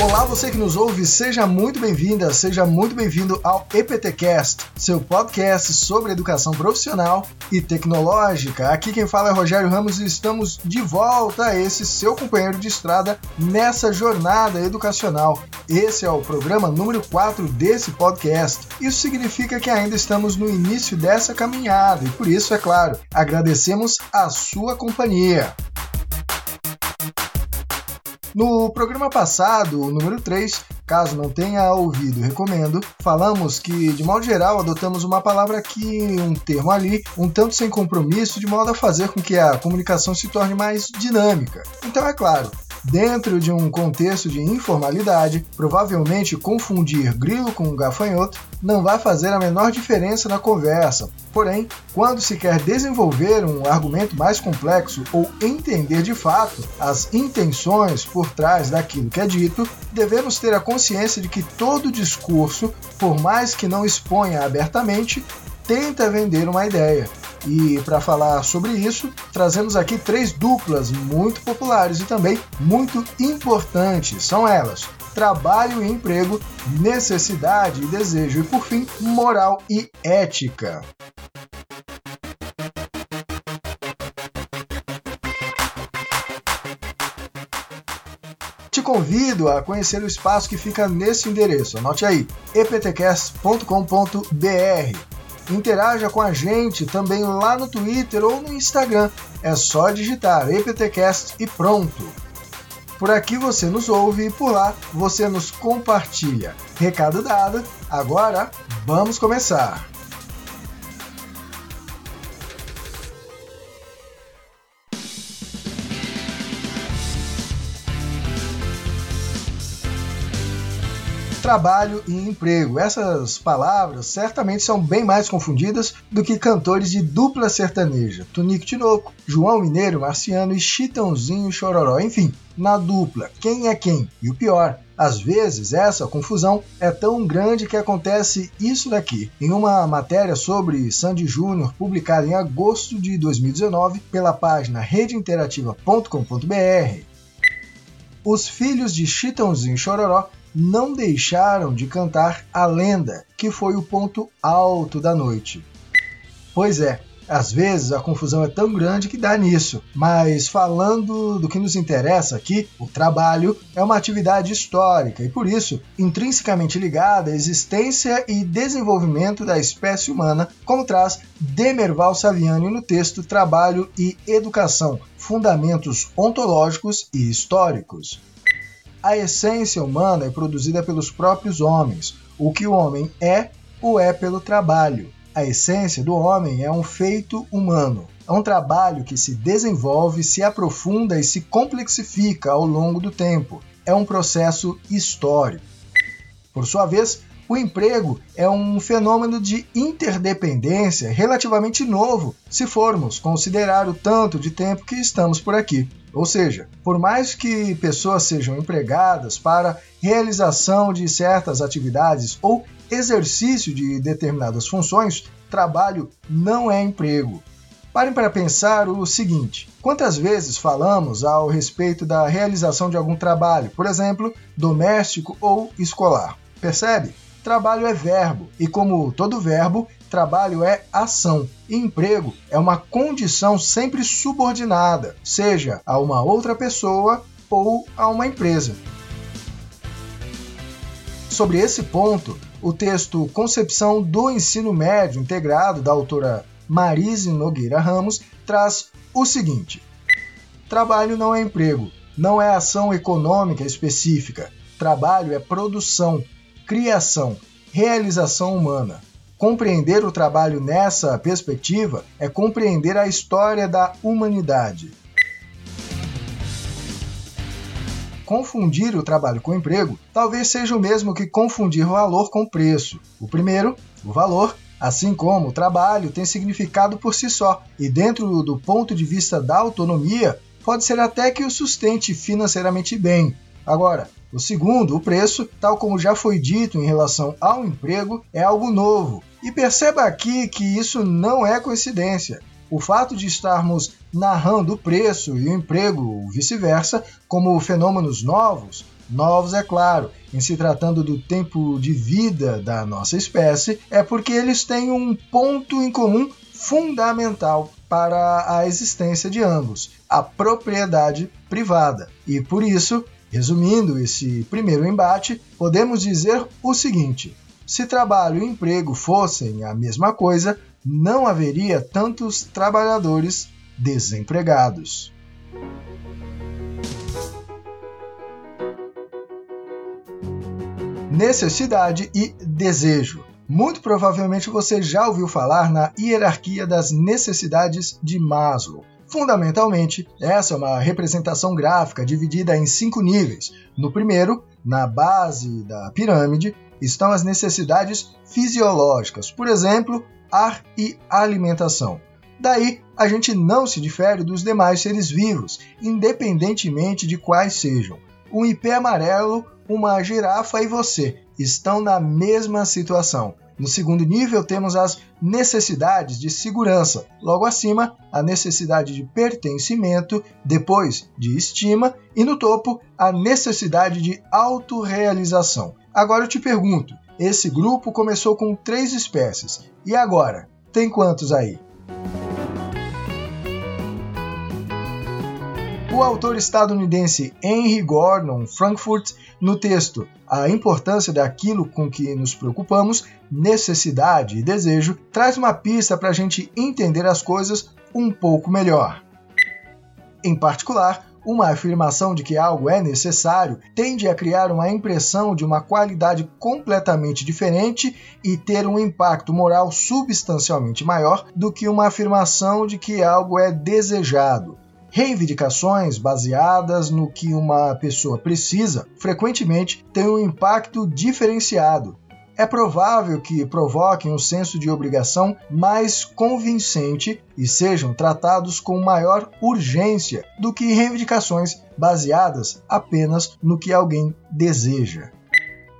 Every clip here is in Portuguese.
Olá, você que nos ouve, seja muito bem-vinda, seja muito bem-vindo ao EPTcast, seu podcast sobre educação profissional e tecnológica. Aqui quem fala é Rogério Ramos e estamos de volta a esse seu companheiro de estrada nessa jornada educacional. Esse é o programa número 4 desse podcast. Isso significa que ainda estamos no início dessa caminhada e por isso, é claro, agradecemos a sua companhia. No programa passado, o número 3, caso não tenha ouvido, recomendo, falamos que, de modo geral, adotamos uma palavra aqui, um termo ali, um tanto sem compromisso, de modo a fazer com que a comunicação se torne mais dinâmica. Então, é claro, Dentro de um contexto de informalidade, provavelmente confundir grilo com gafanhoto não vai fazer a menor diferença na conversa. Porém, quando se quer desenvolver um argumento mais complexo ou entender de fato as intenções por trás daquilo que é dito, devemos ter a consciência de que todo discurso, por mais que não exponha abertamente, tenta vender uma ideia. E para falar sobre isso, trazemos aqui três duplas muito populares e também muito importantes. São elas: trabalho e emprego, necessidade e desejo, e por fim, moral e ética. Te convido a conhecer o espaço que fica nesse endereço. Anote aí: eptcast.com.br Interaja com a gente também lá no Twitter ou no Instagram. É só digitar EPTcast e pronto. Por aqui você nos ouve e por lá você nos compartilha. Recado dado, agora vamos começar! Trabalho e emprego. Essas palavras certamente são bem mais confundidas do que cantores de dupla sertaneja, Tunico Tinoco, João Mineiro, Marciano e Chitãozinho Chororó. Enfim, na dupla, quem é quem? E o pior, às vezes essa confusão é tão grande que acontece isso daqui. Em uma matéria sobre Sandy Júnior, publicada em agosto de 2019 pela página redeinterativa.com.br, os filhos de Chitãozinho Chororó não deixaram de cantar a lenda, que foi o ponto alto da noite. Pois é, às vezes a confusão é tão grande que dá nisso, mas falando do que nos interessa aqui, o trabalho é uma atividade histórica e por isso intrinsecamente ligada à existência e desenvolvimento da espécie humana, como traz Demerval Saviani no texto Trabalho e Educação: Fundamentos Ontológicos e Históricos. A essência humana é produzida pelos próprios homens. O que o homem é, o é pelo trabalho. A essência do homem é um feito humano. É um trabalho que se desenvolve, se aprofunda e se complexifica ao longo do tempo. É um processo histórico. Por sua vez, o emprego é um fenômeno de interdependência relativamente novo, se formos considerar o tanto de tempo que estamos por aqui. Ou seja, por mais que pessoas sejam empregadas para realização de certas atividades ou exercício de determinadas funções, trabalho não é emprego. Parem para pensar o seguinte: quantas vezes falamos ao respeito da realização de algum trabalho, por exemplo, doméstico ou escolar? Percebe? Trabalho é verbo, e como todo verbo, trabalho é ação e emprego é uma condição sempre subordinada, seja a uma outra pessoa ou a uma empresa. Sobre esse ponto, o texto Concepção do Ensino Médio Integrado, da autora Marise Nogueira Ramos, traz o seguinte: Trabalho não é emprego, não é ação econômica específica. Trabalho é produção, criação, realização humana. Compreender o trabalho nessa perspectiva é compreender a história da humanidade. Confundir o trabalho com o emprego talvez seja o mesmo que confundir valor com preço. O primeiro, o valor, assim como o trabalho, tem significado por si só, e dentro do ponto de vista da autonomia, pode ser até que o sustente financeiramente bem. Agora, o segundo, o preço, tal como já foi dito em relação ao emprego, é algo novo. E perceba aqui que isso não é coincidência. O fato de estarmos narrando o preço e o emprego, ou vice-versa, como fenômenos novos, Novos, é claro, em se tratando do tempo de vida da nossa espécie, é porque eles têm um ponto em comum fundamental para a existência de ambos: a propriedade privada. E por isso, resumindo esse primeiro embate, podemos dizer o seguinte: se trabalho e emprego fossem a mesma coisa, não haveria tantos trabalhadores desempregados. Necessidade e desejo. Muito provavelmente você já ouviu falar na hierarquia das necessidades de Maslow. Fundamentalmente, essa é uma representação gráfica dividida em cinco níveis. No primeiro, na base da pirâmide, estão as necessidades fisiológicas, por exemplo, ar e alimentação. Daí, a gente não se difere dos demais seres vivos, independentemente de quais sejam. Um ipê amarelo, uma girafa e você estão na mesma situação. No segundo nível, temos as necessidades de segurança. Logo acima, a necessidade de pertencimento, depois de estima, e no topo, a necessidade de autorrealização. Agora eu te pergunto: esse grupo começou com três espécies. E agora? Tem quantos aí? O autor estadunidense Henry Gordon Frankfurt, no texto A Importância daquilo com que nos preocupamos, necessidade e desejo, traz uma pista para a gente entender as coisas um pouco melhor. Em particular, uma afirmação de que algo é necessário tende a criar uma impressão de uma qualidade completamente diferente e ter um impacto moral substancialmente maior do que uma afirmação de que algo é desejado. Reivindicações baseadas no que uma pessoa precisa frequentemente têm um impacto diferenciado, é provável que provoquem um senso de obrigação mais convincente e sejam tratados com maior urgência do que reivindicações baseadas apenas no que alguém deseja.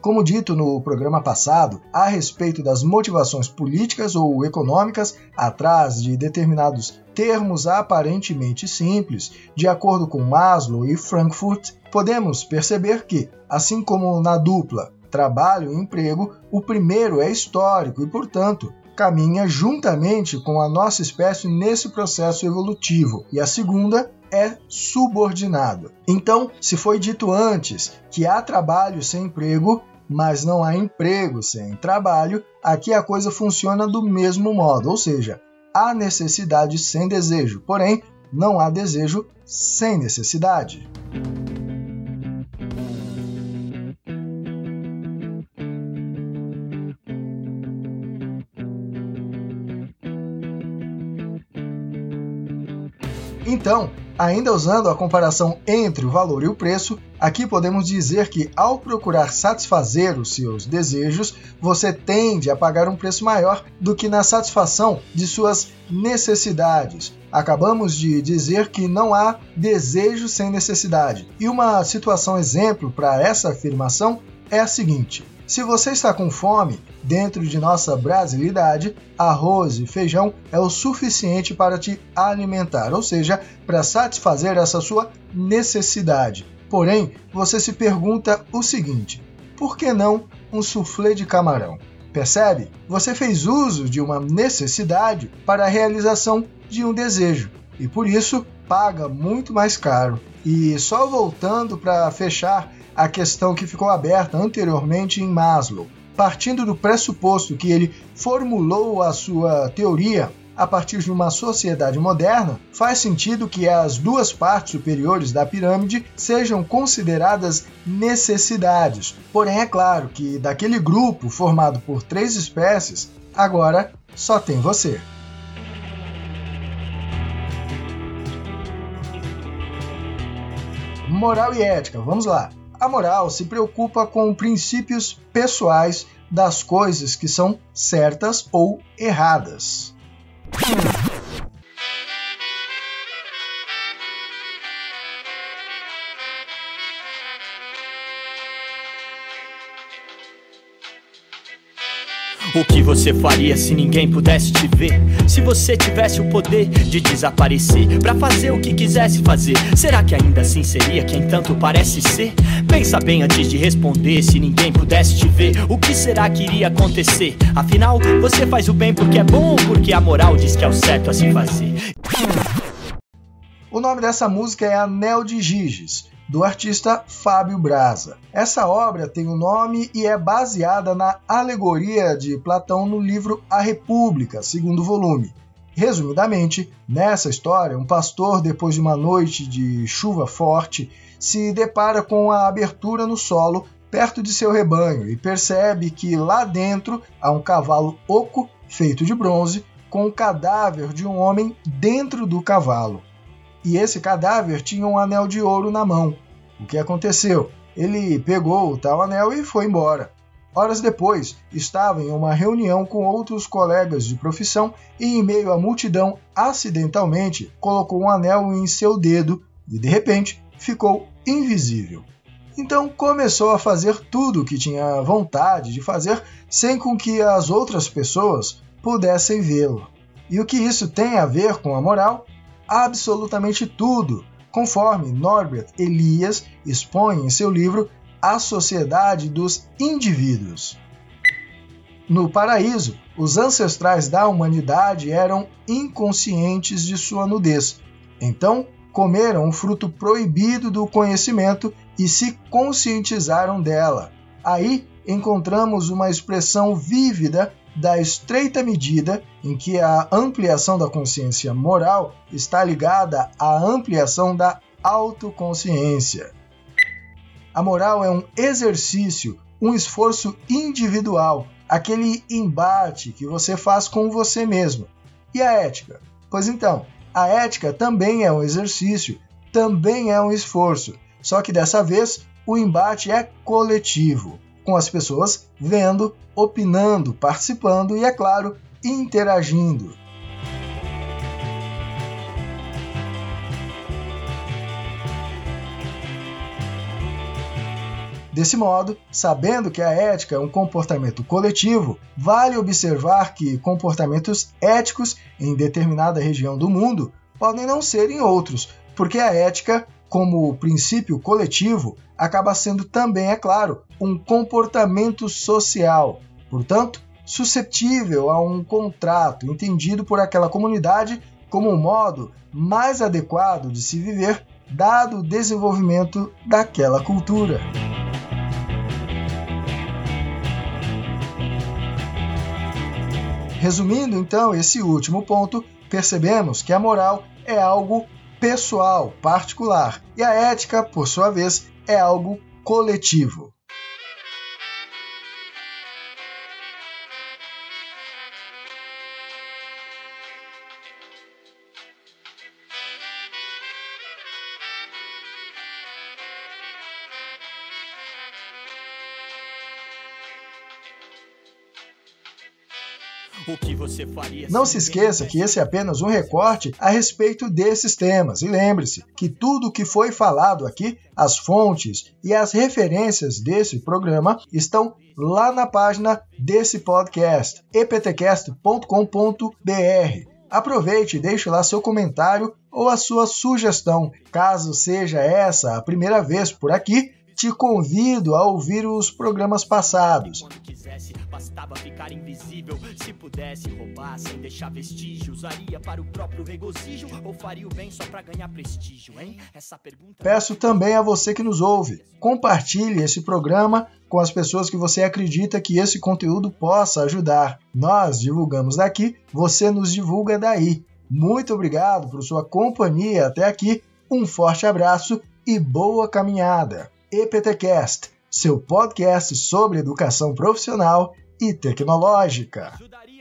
Como dito no programa passado, a respeito das motivações políticas ou econômicas atrás de determinados termos aparentemente simples, de acordo com Maslow e Frankfurt, podemos perceber que, assim como na dupla trabalho e emprego, o primeiro é histórico e, portanto, caminha juntamente com a nossa espécie nesse processo evolutivo, e a segunda é subordinado. Então, se foi dito antes que há trabalho sem emprego, mas não há emprego sem trabalho, aqui a coisa funciona do mesmo modo, ou seja, há necessidade sem desejo, porém, não há desejo sem necessidade. Então, ainda usando a comparação entre o valor e o preço, aqui podemos dizer que ao procurar satisfazer os seus desejos, você tende a pagar um preço maior do que na satisfação de suas necessidades. Acabamos de dizer que não há desejo sem necessidade. E uma situação exemplo para essa afirmação é a seguinte: se você está com fome, dentro de nossa brasilidade, arroz e feijão é o suficiente para te alimentar, ou seja, para satisfazer essa sua necessidade. Porém, você se pergunta o seguinte: por que não um soufflé de camarão? Percebe? Você fez uso de uma necessidade para a realização de um desejo e por isso paga muito mais caro. E só voltando para fechar a questão que ficou aberta anteriormente em Maslow, partindo do pressuposto que ele formulou a sua teoria a partir de uma sociedade moderna, faz sentido que as duas partes superiores da pirâmide sejam consideradas necessidades. Porém, é claro que daquele grupo formado por três espécies, agora só tem você. Moral e ética, vamos lá. A moral se preocupa com princípios pessoais das coisas que são certas ou erradas. O que você faria se ninguém pudesse te ver? Se você tivesse o poder de desaparecer para fazer o que quisesse fazer, será que ainda assim seria quem tanto parece ser? Pensa bem antes de responder. Se ninguém pudesse te ver, o que será que iria acontecer? Afinal, você faz o bem porque é bom porque a moral diz que é o certo a se fazer? O nome dessa música é Anel de Giges, do artista Fábio Braza. Essa obra tem o um nome e é baseada na alegoria de Platão no livro A República, segundo volume. Resumidamente, nessa história, um pastor, depois de uma noite de chuva forte, se depara com a abertura no solo perto de seu rebanho e percebe que lá dentro há um cavalo oco feito de bronze com o cadáver de um homem dentro do cavalo e esse cadáver tinha um anel de ouro na mão. O que aconteceu? Ele pegou o tal anel e foi embora. Horas depois, estava em uma reunião com outros colegas de profissão e, em meio à multidão, acidentalmente colocou um anel em seu dedo e, de repente, ficou invisível. Então começou a fazer tudo o que tinha vontade de fazer sem com que as outras pessoas pudessem vê-lo. E o que isso tem a ver com a moral absolutamente tudo, conforme Norbert Elias expõe em seu livro A Sociedade dos Indivíduos. No paraíso, os ancestrais da humanidade eram inconscientes de sua nudez. Então, comeram o fruto proibido do conhecimento e se conscientizaram dela. Aí encontramos uma expressão vívida da estreita medida em que a ampliação da consciência moral está ligada à ampliação da autoconsciência. A moral é um exercício, um esforço individual, aquele embate que você faz com você mesmo. E a ética? Pois então, a ética também é um exercício, também é um esforço, só que dessa vez o embate é coletivo com as pessoas vendo, opinando, participando e, é claro, interagindo. Desse modo, sabendo que a ética é um comportamento coletivo, vale observar que comportamentos éticos em determinada região do mundo podem não ser em outros, porque a ética como princípio coletivo, acaba sendo também, é claro, um comportamento social, portanto, suscetível a um contrato entendido por aquela comunidade como um modo mais adequado de se viver, dado o desenvolvimento daquela cultura. Resumindo então esse último ponto, percebemos que a moral é algo pessoal, particular, e a ética, por sua vez, é algo coletivo. Não se esqueça que esse é apenas um recorte a respeito desses temas. E lembre-se que tudo o que foi falado aqui, as fontes e as referências desse programa estão lá na página desse podcast, eptcast.com.br. Aproveite e deixe lá seu comentário ou a sua sugestão. Caso seja essa a primeira vez por aqui, te convido a ouvir os programas passados. Quando quisesse, bastava ficar invisível. Se pudesse roubar sem deixar vestígio, usaria para o próprio regozijo ou faria o bem só para ganhar prestígio, hein? Essa pergunta. Peço também a você que nos ouve, compartilhe esse programa com as pessoas que você acredita que esse conteúdo possa ajudar. Nós divulgamos daqui, você nos divulga daí. Muito obrigado por sua companhia até aqui. Um forte abraço e boa caminhada. EPTcast, seu podcast sobre educação profissional e tecnológica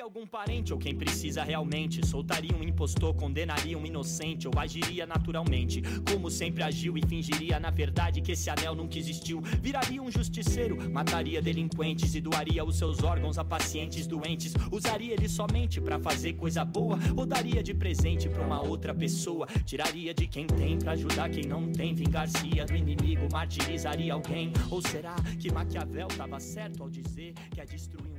algum parente ou quem precisa realmente. Soltaria um impostor, condenaria um inocente ou agiria naturalmente, como sempre agiu e fingiria na verdade que esse anel nunca existiu. Viraria um justiceiro, mataria delinquentes e doaria os seus órgãos a pacientes doentes. Usaria ele somente para fazer coisa boa ou daria de presente para uma outra pessoa. Tiraria de quem tem para ajudar quem não tem. Vingar-se do inimigo, martirizaria alguém. Ou será que Maquiavel estava certo ao dizer que é destruir